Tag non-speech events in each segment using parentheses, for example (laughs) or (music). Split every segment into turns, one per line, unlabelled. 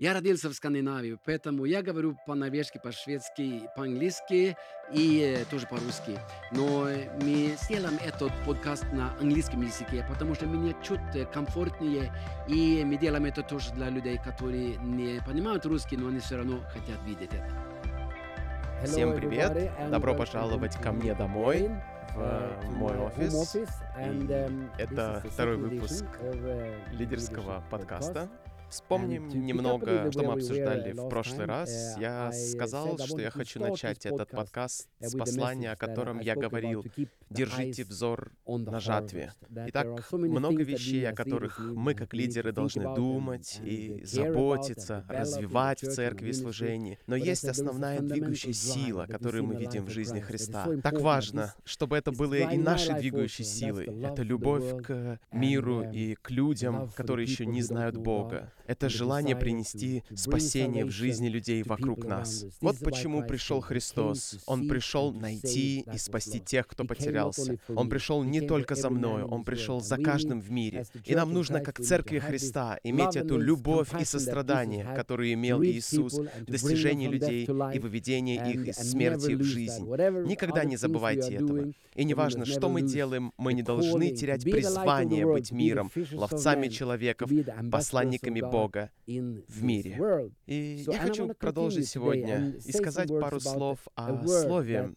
Я родился в Скандинавии, поэтому я говорю по-норвежски, по-шведски, по-английски и э, тоже по-русски. Но мы сделаем этот подкаст на английском языке, потому что мне чуть комфортнее, и мы делаем это тоже для людей, которые не понимают русский, но они все равно хотят видеть это.
Всем привет! Добро пожаловать ко мне домой в uh, мой офис. И um, это второй выпуск лидерского подкаста. Вспомним немного, что мы обсуждали в прошлый раз. Я сказал, что я хочу начать этот подкаст с послания, о котором я говорил. Держите взор на жатве. Итак, много вещей, о которых мы, как лидеры, должны думать и заботиться, развивать в церкви и служении. Но есть основная двигающая сила, которую мы видим в жизни Христа. Так важно, чтобы это было и нашей двигающей силой. Это любовь к миру и к людям, которые еще не знают Бога это желание принести спасение в жизни людей вокруг нас. Вот почему пришел Христос. Он пришел найти и спасти тех, кто потерялся. Он пришел не только за мною, Он пришел за каждым в мире. И нам нужно, как Церкви Христа, иметь эту любовь и сострадание, которую имел Иисус в достижении людей и выведении их из смерти в жизнь. Никогда не забывайте этого. И неважно, что мы делаем, мы не должны терять призвание быть миром, ловцами человеков, посланниками Бога в мире. И я хочу продолжить сегодня и сказать пару слов о слове,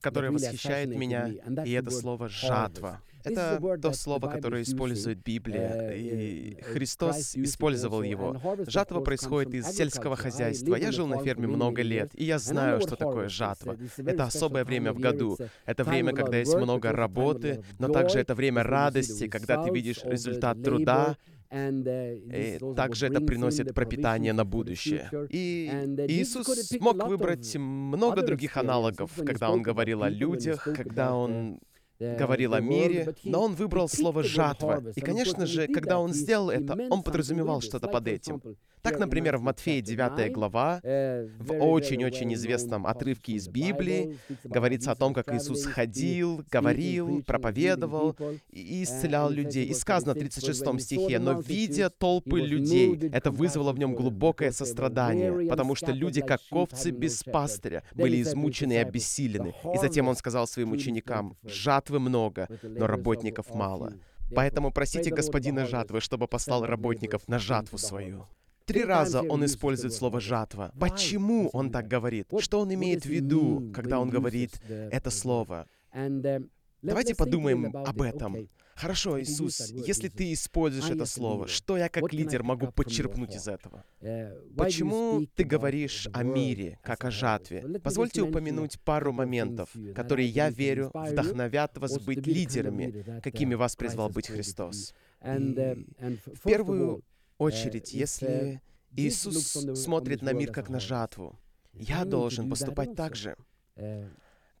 которое восхищает меня, и это слово «жатва». Это то слово, которое использует Библия, uh, и Христос использовал его. Жатва происходит из сельского хозяйства. Я жил на ферме много лет, и я знаю, что такое жатва. Это особое время в году. Это время, когда есть много работы, но также это время радости, когда ты видишь результат труда, и также это приносит пропитание на будущее. И Иисус мог выбрать много других аналогов, когда Он говорил о людях, когда Он говорил о мире, но он выбрал слово «жатва». И, конечно же, когда он сделал это, он подразумевал что-то под этим. Так, например, в Матфея 9 глава, в очень-очень известном отрывке из Библии, говорится о том, как Иисус ходил, говорил, проповедовал и исцелял людей. И сказано в 36 стихе, «Но видя толпы людей, это вызвало в нем глубокое сострадание, потому что люди, как овцы без пастыря, были измучены и обессилены». И затем он сказал своим ученикам, «Жатвы много, но работников мало». Поэтому просите господина жатвы, чтобы послал работников на жатву свою. Три раза он использует слово «жатва». Почему он так говорит? Что он имеет в виду, когда он говорит это слово? Давайте подумаем об этом. Хорошо, Иисус, если ты используешь это слово, что я как лидер могу подчерпнуть из этого? Почему ты говоришь о мире, как о жатве? Позвольте упомянуть пару моментов, которые, я верю, вдохновят вас быть лидерами, какими вас призвал быть Христос. И в первую очередь, если Иисус смотрит на мир как на жатву, я должен поступать так же.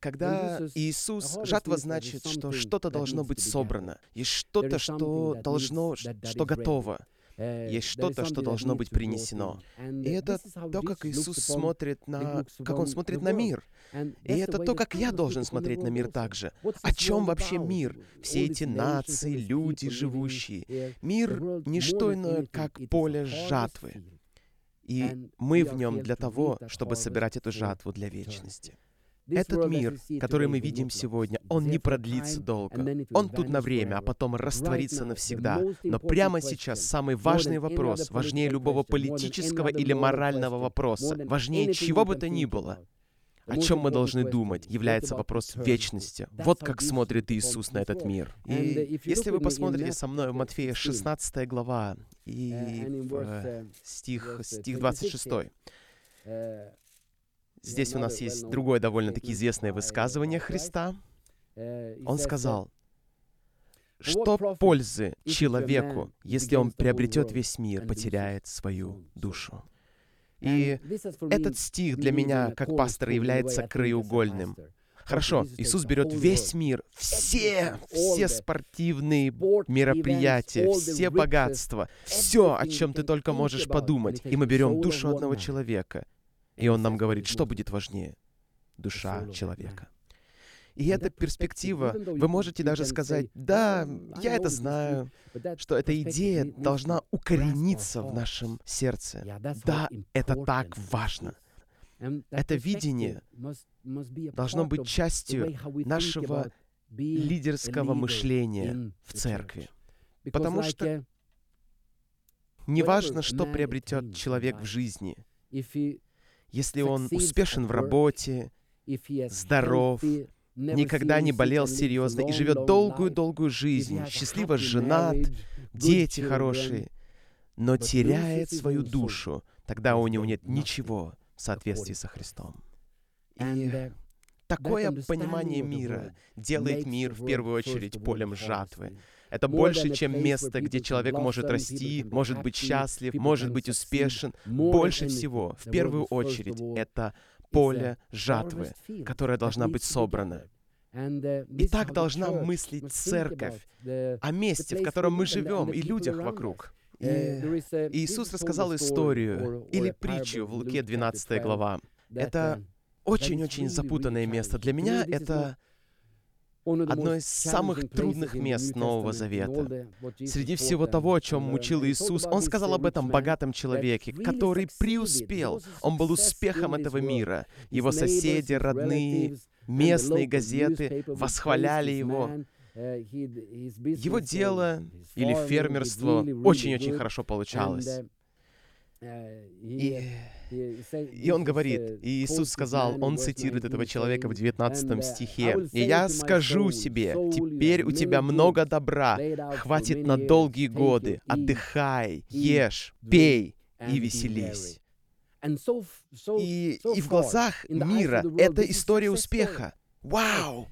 Когда Иисус, жатва значит, что что-то должно быть собрано, есть что-то, что должно, что готово. Э, есть что-то, что должно быть принесено. И это то, как Иисус смотрит на... как Он смотрит на мир. И это то, как я должен смотреть на мир также. О чем вообще мир? Все эти нации, люди живущие. Мир — не что иное, как поле жатвы. И мы в нем для того, чтобы собирать эту жатву для вечности. Этот мир, который мы видим сегодня, он не продлится долго. Он тут на время, а потом растворится навсегда. Но прямо сейчас самый важный вопрос, важнее любого политического или морального вопроса, важнее чего бы то ни было, о чем мы должны думать, является вопрос вечности. Вот как смотрит Иисус на этот мир. И если вы посмотрите со мной в Матфея 16 глава и в, uh, стих, стих 26, Здесь у нас есть другое довольно-таки известное высказывание Христа. Он сказал, что пользы человеку, если он приобретет весь мир, потеряет свою душу? И этот стих для меня, как пастора, является краеугольным. Хорошо, Иисус берет весь мир, все, все спортивные мероприятия, все богатства, все, о чем ты только можешь подумать, и мы берем душу одного человека — и он нам говорит, что будет важнее? Душа человека. И эта перспектива, вы можете даже сказать, да, я это знаю, что эта идея должна укорениться в нашем сердце. Да, это так важно. Это видение должно быть частью нашего лидерского мышления в церкви. Потому что неважно, что приобретет человек в жизни, если он успешен в работе, здоров, никогда не болел серьезно и живет долгую-долгую жизнь, счастливо женат, дети хорошие, но теряет свою душу, тогда у него нет ничего в соответствии со Христом. И такое понимание мира делает мир в первую очередь полем жатвы. Это больше, чем место, где человек может расти, может быть счастлив, может быть успешен. Больше всего, в первую очередь, это поле жатвы, которая должна быть собрана. И так должна мыслить церковь о месте, в котором мы живем, и людях вокруг. И Иисус рассказал историю или притчу в Луке 12 глава. Это очень-очень запутанное место. Для меня это одно из самых трудных мест Нового Завета. Среди всего того, о чем мучил Иисус, Он сказал об этом богатом человеке, который преуспел. Он был успехом этого мира. Его соседи, родные, местные газеты восхваляли его. Его дело или фермерство очень-очень хорошо получалось. И и он говорит, и Иисус сказал, он цитирует этого человека в 19 стихе, «И я скажу себе, теперь у тебя много добра, хватит на долгие годы, отдыхай, ешь, пей и веселись». И, и в глазах мира это история успеха. Вау!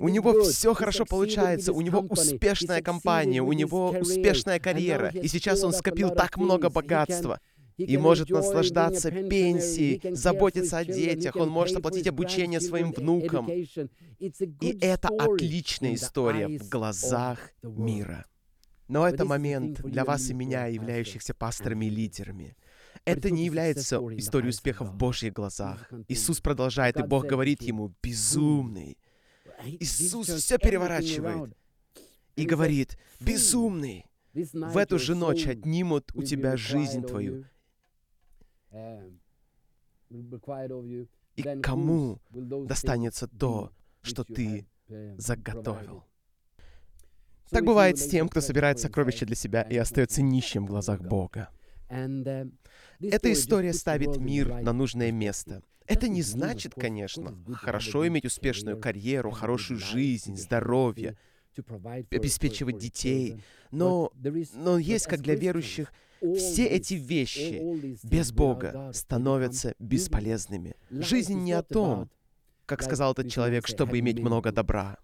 У него все хорошо получается, у него успешная компания, у него успешная карьера, и сейчас он скопил так много богатства и может наслаждаться пенсией, заботиться о детях, он может оплатить обучение своим внукам. И это отличная история в глазах мира. Но это момент для вас и меня, являющихся пасторами и лидерами. Это не является историей успеха в Божьих глазах. Иисус продолжает, и Бог говорит ему, «Безумный». Иисус все переворачивает и говорит, «Безумный, в эту же ночь отнимут у тебя жизнь твою, и кому достанется то, что ты заготовил. Так бывает с тем, кто собирает сокровища для себя и остается нищим в глазах Бога. Эта история ставит мир на нужное место. Это не значит, конечно, хорошо иметь успешную карьеру, хорошую жизнь, здоровье, обеспечивать детей, но, но есть, как для верующих, все эти вещи без Бога становятся бесполезными. Жизнь не о том, как сказал этот человек, чтобы иметь много добра.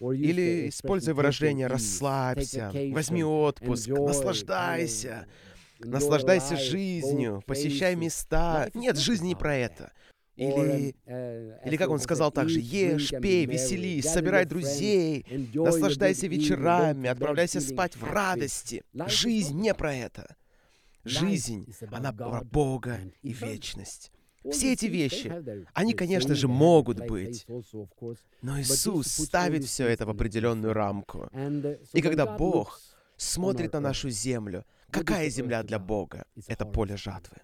Или, используя выражение «расслабься», «возьми отпуск», «наслаждайся», «наслаждайся жизнью», «посещай места». Нет, жизнь не про это. Или, или как он сказал также, ешь, пей, веселись, собирай друзей, наслаждайся вечерами, отправляйся спать в радости. Жизнь не про это. Жизнь, она про Бога и вечность. Все эти вещи, они, конечно же, могут быть, но Иисус ставит все это в определенную рамку. И когда Бог смотрит на нашу землю, какая земля для Бога? Это поле жатвы.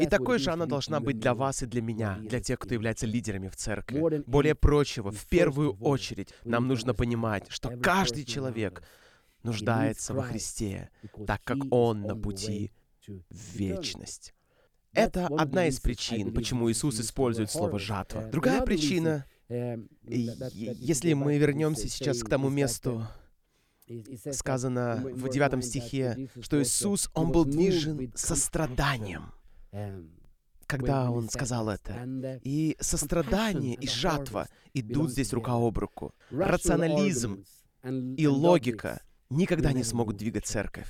И такой же она должна быть для вас и для меня, для тех, кто является лидерами в церкви. Более прочего, в первую очередь, нам нужно понимать, что каждый человек нуждается во Христе, так как Он на пути в вечность. Это одна из причин, почему Иисус использует слово «жатва». Другая причина, если мы вернемся сейчас к тому месту, сказано в девятом стихе, что Иисус, Он был движен состраданием, когда Он сказал это. И сострадание и жатва идут здесь рука об руку. Рационализм и логика никогда не смогут двигать церковь.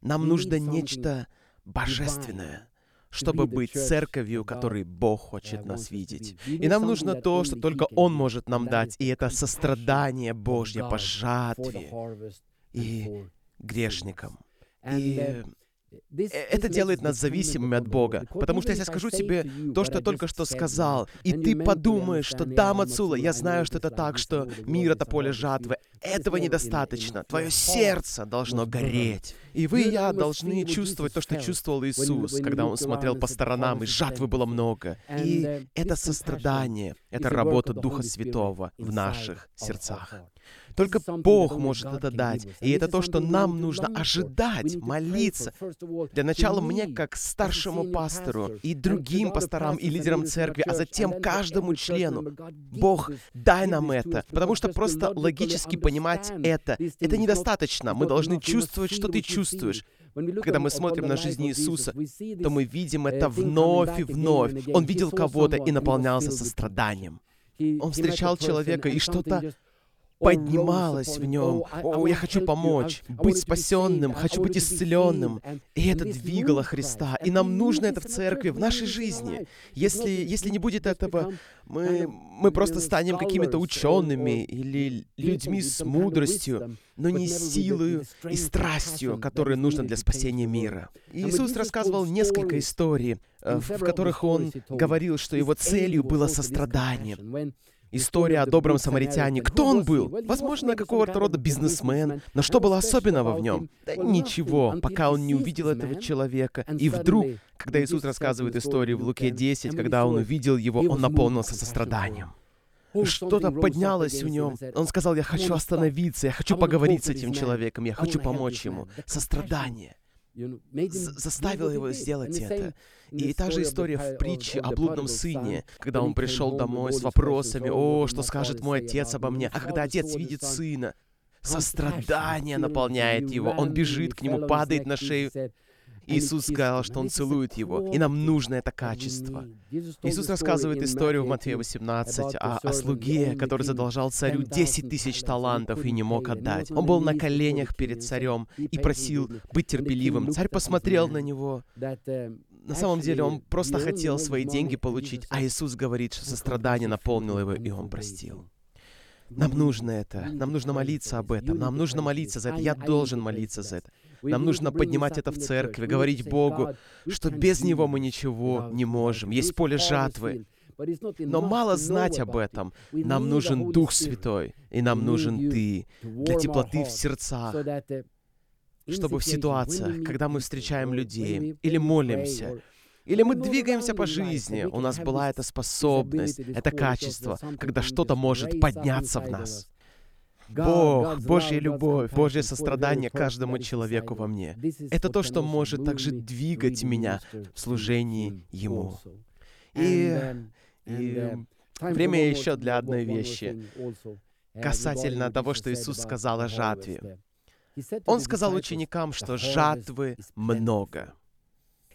Нам нужно нечто божественное, чтобы быть церковью, которой Бог хочет нас видеть. И нам нужно то, что только Он может нам дать, и это сострадание Божье по жатве и грешникам. И это делает нас зависимыми от Бога. Потому что если я скажу тебе то, что я только что сказал, и ты подумаешь, что да, Мацула, я знаю, что это так, что мир — это поле жатвы, этого недостаточно. Твое сердце должно гореть. И вы и я должны чувствовать то, что чувствовал Иисус, когда Он смотрел по сторонам, и жатвы было много. И это сострадание, это работа Духа Святого в наших сердцах. Только Бог может это дать. И это то, что нам нужно ожидать, молиться. Для начала мне, как старшему пастору, и другим пасторам, и лидерам церкви, а затем каждому члену. Бог, дай нам это. Потому что просто логически понимать это, это недостаточно. Мы должны чувствовать, что ты чувствуешь. Когда мы смотрим на жизнь Иисуса, то мы видим это вновь и вновь. Он видел кого-то и наполнялся состраданием. Он встречал человека, и что-то поднималась в нем. О, я хочу помочь, быть спасенным, хочу быть исцеленным. И это двигало Христа. И нам нужно это в церкви, в нашей жизни. Если, если не будет этого, мы, мы просто станем какими-то учеными или людьми с мудростью, но не силой и страстью, которые нужны для спасения мира. Иисус рассказывал несколько историй, э, в которых Он говорил, что Его целью было сострадание. История о добром самаритяне. Кто он был? Возможно, какого-то рода бизнесмен. Но что было особенного в нем? Да ничего, пока он не увидел этого человека. И вдруг, когда Иисус рассказывает историю в Луке 10, когда он увидел его, он наполнился состраданием. Что-то поднялось в нем. Он сказал, я хочу остановиться, я хочу поговорить с этим человеком, я хочу помочь ему. Сострадание заставил его сделать это. И та же история в притче о блудном сыне, когда он пришел домой с вопросами, «О, что скажет мой отец обо мне?» А когда отец видит сына, сострадание наполняет его. Он бежит к нему, падает на шею Иисус сказал, что Он целует его, и нам нужно это качество. Иисус рассказывает историю в Матфея 18 о, о слуге, который задолжал царю 10 тысяч талантов и не мог отдать. Он был на коленях перед царем и просил быть терпеливым. Царь посмотрел на него. На самом деле он просто хотел свои деньги получить, а Иисус говорит, что сострадание наполнило его, и он простил. Нам нужно это. Нам нужно молиться об этом. Нам нужно молиться за это. Я должен молиться за это. Нам нужно поднимать это в церкви, говорить Богу, что без Него мы ничего не можем. Есть поле жатвы. Но мало знать об этом. Нам нужен Дух Святой, и нам нужен Ты для теплоты в сердцах, чтобы в ситуациях, когда мы встречаем людей или молимся, или мы двигаемся по жизни, у нас была эта способность, это качество, когда что-то может подняться в нас. Бог, Божья любовь, Божье сострадание каждому человеку во мне. Это то, что может также двигать меня в служении Ему. И, и время еще для одной вещи. Касательно того, что Иисус сказал о жатве. Он сказал ученикам, что жатвы много.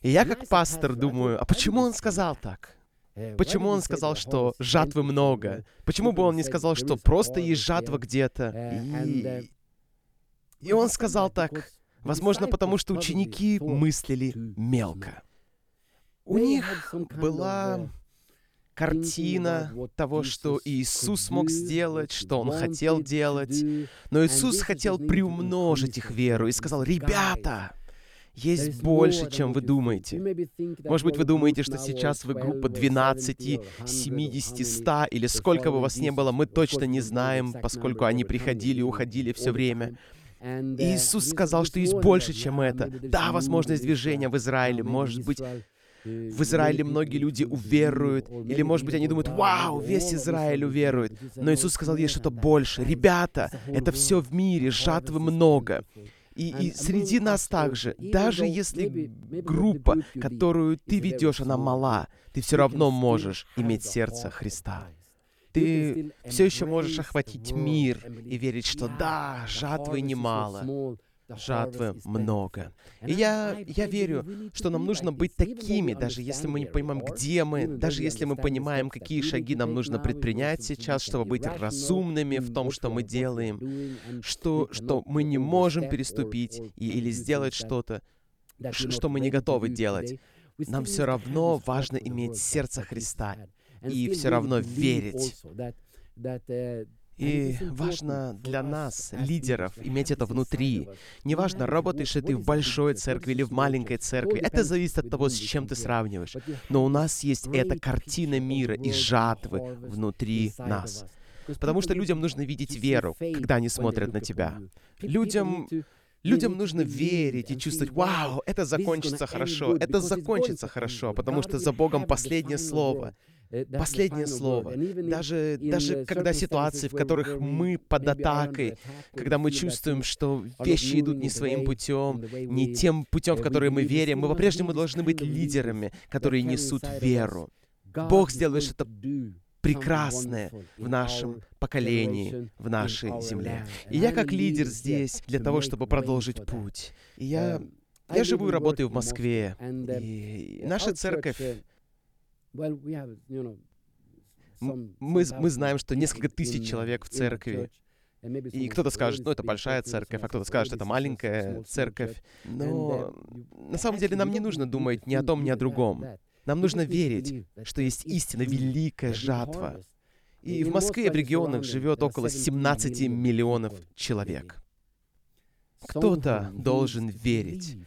И я как пастор думаю, а почему он сказал так? Э, почему он сказал, что жатвы много? Почему бы он не сказал, что просто есть жатва где-то? Э, и... и он сказал так, возможно, потому что ученики мыслили мелко. У них была картина того, что Иисус мог сделать, что Он хотел делать. Но Иисус хотел приумножить их веру и сказал, «Ребята, есть больше, чем вы думаете. Может быть, вы думаете, что сейчас вы группа 12, 70, 100, или сколько бы вас не было, мы точно не знаем, поскольку они приходили и уходили все время. И Иисус сказал, что есть больше, чем это. Да, возможность движения в Израиле, может быть, в Израиле многие люди уверуют, или, может быть, они думают, вау, весь Израиль уверует. Но Иисус сказал, есть что-то больше. Ребята, это все в мире, жатвы много. И, и среди нас также, даже если группа, которую ты ведешь, она мала, ты все равно можешь иметь сердце Христа. Ты все еще можешь охватить мир и верить, что да, жатвы немало, жатвы много. И я, я верю, что нам нужно быть такими, даже если мы не понимаем, где мы, даже если мы понимаем, какие шаги нам нужно предпринять сейчас, чтобы быть разумными в том, что мы делаем, что, что мы не можем переступить и, или сделать что-то, что мы не готовы делать. Нам все равно важно иметь сердце Христа и все равно верить И важно для нас, лидеров, иметь это внутри. Неважно, работаешь ли ты в большой церкви или в маленькой церкви, это зависит от того, с чем ты сравниваешь. Но у нас есть эта картина мира и жатвы внутри нас. Потому что людям нужно видеть веру, когда они смотрят на тебя. Людям Людям нужно верить и чувствовать, вау, это закончится хорошо, это закончится хорошо, потому что за Богом последнее слово. Последнее слово. Даже, даже когда ситуации, в которых мы под атакой, когда мы чувствуем, что вещи идут не своим путем, не тем путем, в который мы верим, мы по-прежнему должны быть лидерами, которые несут веру. Бог сделает что-то прекрасное в нашем поколении, в нашей земле. И я как лидер здесь для того, чтобы продолжить путь. И я, я живу и работаю в Москве. И наша церковь мы, мы знаем, что несколько тысяч человек в церкви. И кто-то скажет, ну, это большая церковь, а кто-то скажет, это маленькая церковь. Но на самом деле нам не нужно думать ни о том, ни о другом. Нам нужно верить, что есть истина, великая жатва. И в Москве и в регионах живет около 17 миллионов человек. Кто-то должен верить.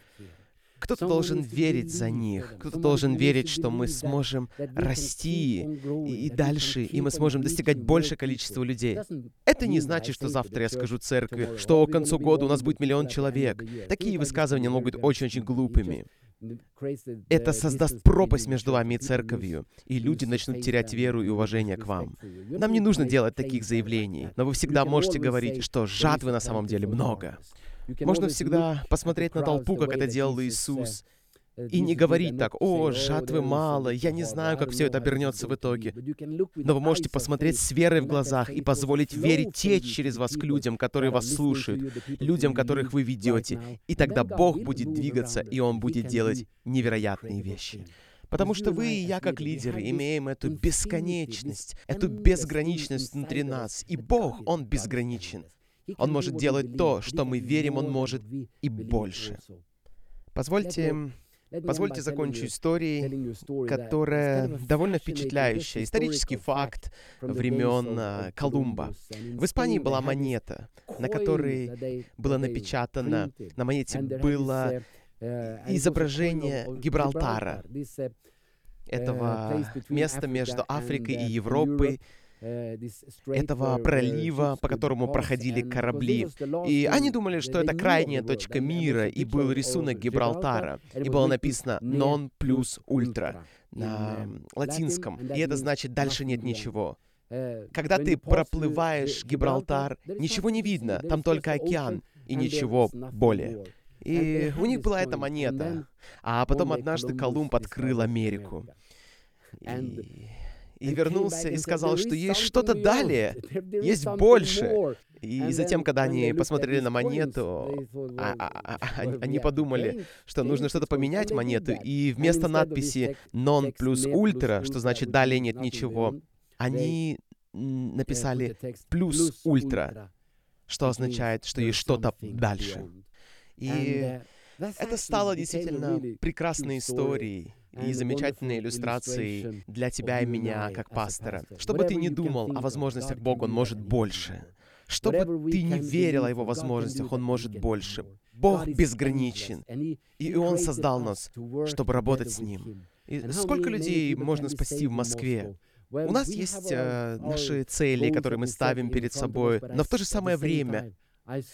Кто-то должен верить за них, кто-то должен верить, что мы сможем расти и, и дальше, и мы сможем достигать большее количество людей. Это не значит, что завтра я скажу церкви, что к концу года у нас будет миллион человек. Такие высказывания могут быть очень-очень глупыми. Это создаст пропасть между вами и церковью, и люди начнут терять веру и уважение к вам. Нам не нужно делать таких заявлений, но вы всегда можете говорить, что жатвы на самом деле много. Можно всегда посмотреть на толпу, как это делал Иисус, и не говорить так, «О, жатвы мало, я не знаю, как все это обернется в итоге». Но вы можете посмотреть с верой в глазах и позволить вере течь через вас к людям, которые вас слушают, людям, которых вы ведете. И тогда Бог будет двигаться, и Он будет делать невероятные вещи. Потому что вы и я, как лидеры, имеем эту бесконечность, эту безграничность внутри нас. И Бог, Он безграничен. Он может делать то, что мы верим, Он может и больше. Позвольте Позвольте закончу историей, которая довольно впечатляющая. Исторический факт времен а, Колумба. В Испании была монета, на которой было напечатано, на монете было uh, изображение Гибралтара, uh, этого места между Африкой и uh, Европой, этого пролива, по которому проходили корабли. И они думали, что это крайняя точка мира, и был рисунок Гибралтара, и было написано «non plus ultra» на латинском, и это значит «дальше нет ничего». Когда ты проплываешь Гибралтар, ничего не видно, там только океан и ничего более. И у них была эта монета. А потом однажды Колумб открыл Америку. И и вернулся и сказал, что есть что-то далее, (laughs) есть больше. И затем, когда они посмотрели на монету, а, а, а, они подумали, что нужно что-то поменять монету, и вместо надписи «non плюс ультра», что значит «далее нет ничего», они написали «плюс ультра», что означает, что есть что-то дальше. И это стало действительно прекрасной историей и замечательной иллюстрацией для тебя и меня, как пастора. Что бы ты ни думал о возможностях Бога, Он может больше. Что бы ты ни верил о Его возможностях, Он может больше. Бог безграничен, и Он создал нас, чтобы работать с Ним. И сколько людей можно спасти в Москве? У нас есть э, наши цели, которые мы ставим перед собой, но в то же самое время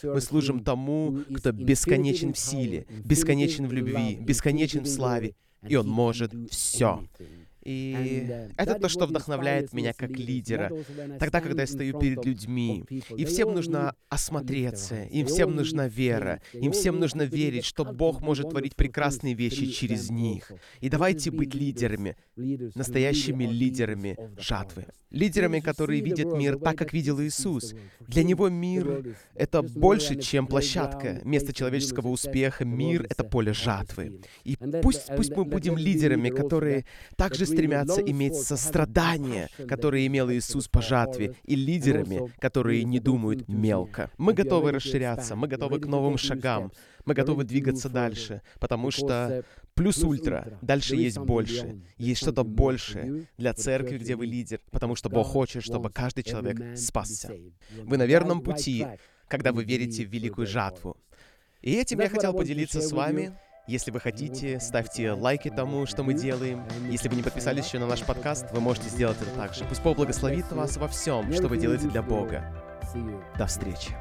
мы служим тому, кто бесконечен в силе, бесконечен в любви, бесконечен в славе, и Он может все. И это то, что вдохновляет меня как лидера. Тогда, когда я стою перед людьми, и всем нужно осмотреться, им всем нужна вера, им всем нужно верить, что Бог может творить прекрасные вещи через них. И давайте быть лидерами, настоящими лидерами жатвы. Лидерами, которые видят мир так, как видел Иисус. Для Него мир — это больше, чем площадка, место человеческого успеха. Мир — это поле жатвы. И пусть, пусть мы будем лидерами, которые также стремятся иметь сострадание, которое имел Иисус по жатве, и лидерами, которые не думают мелко. Мы готовы расширяться, мы готовы к новым шагам, мы готовы двигаться дальше, потому что плюс ультра, дальше есть больше, есть что-то большее для церкви, где вы лидер, потому что Бог хочет, чтобы каждый человек спасся. Вы на верном пути, когда вы верите в великую жатву. И этим я хотел поделиться с вами. Если вы хотите, ставьте лайки тому, что мы делаем. Если вы не подписались еще на наш подкаст, вы можете сделать это также. Пусть Бог благословит вас во всем, что вы делаете для Бога. До встречи.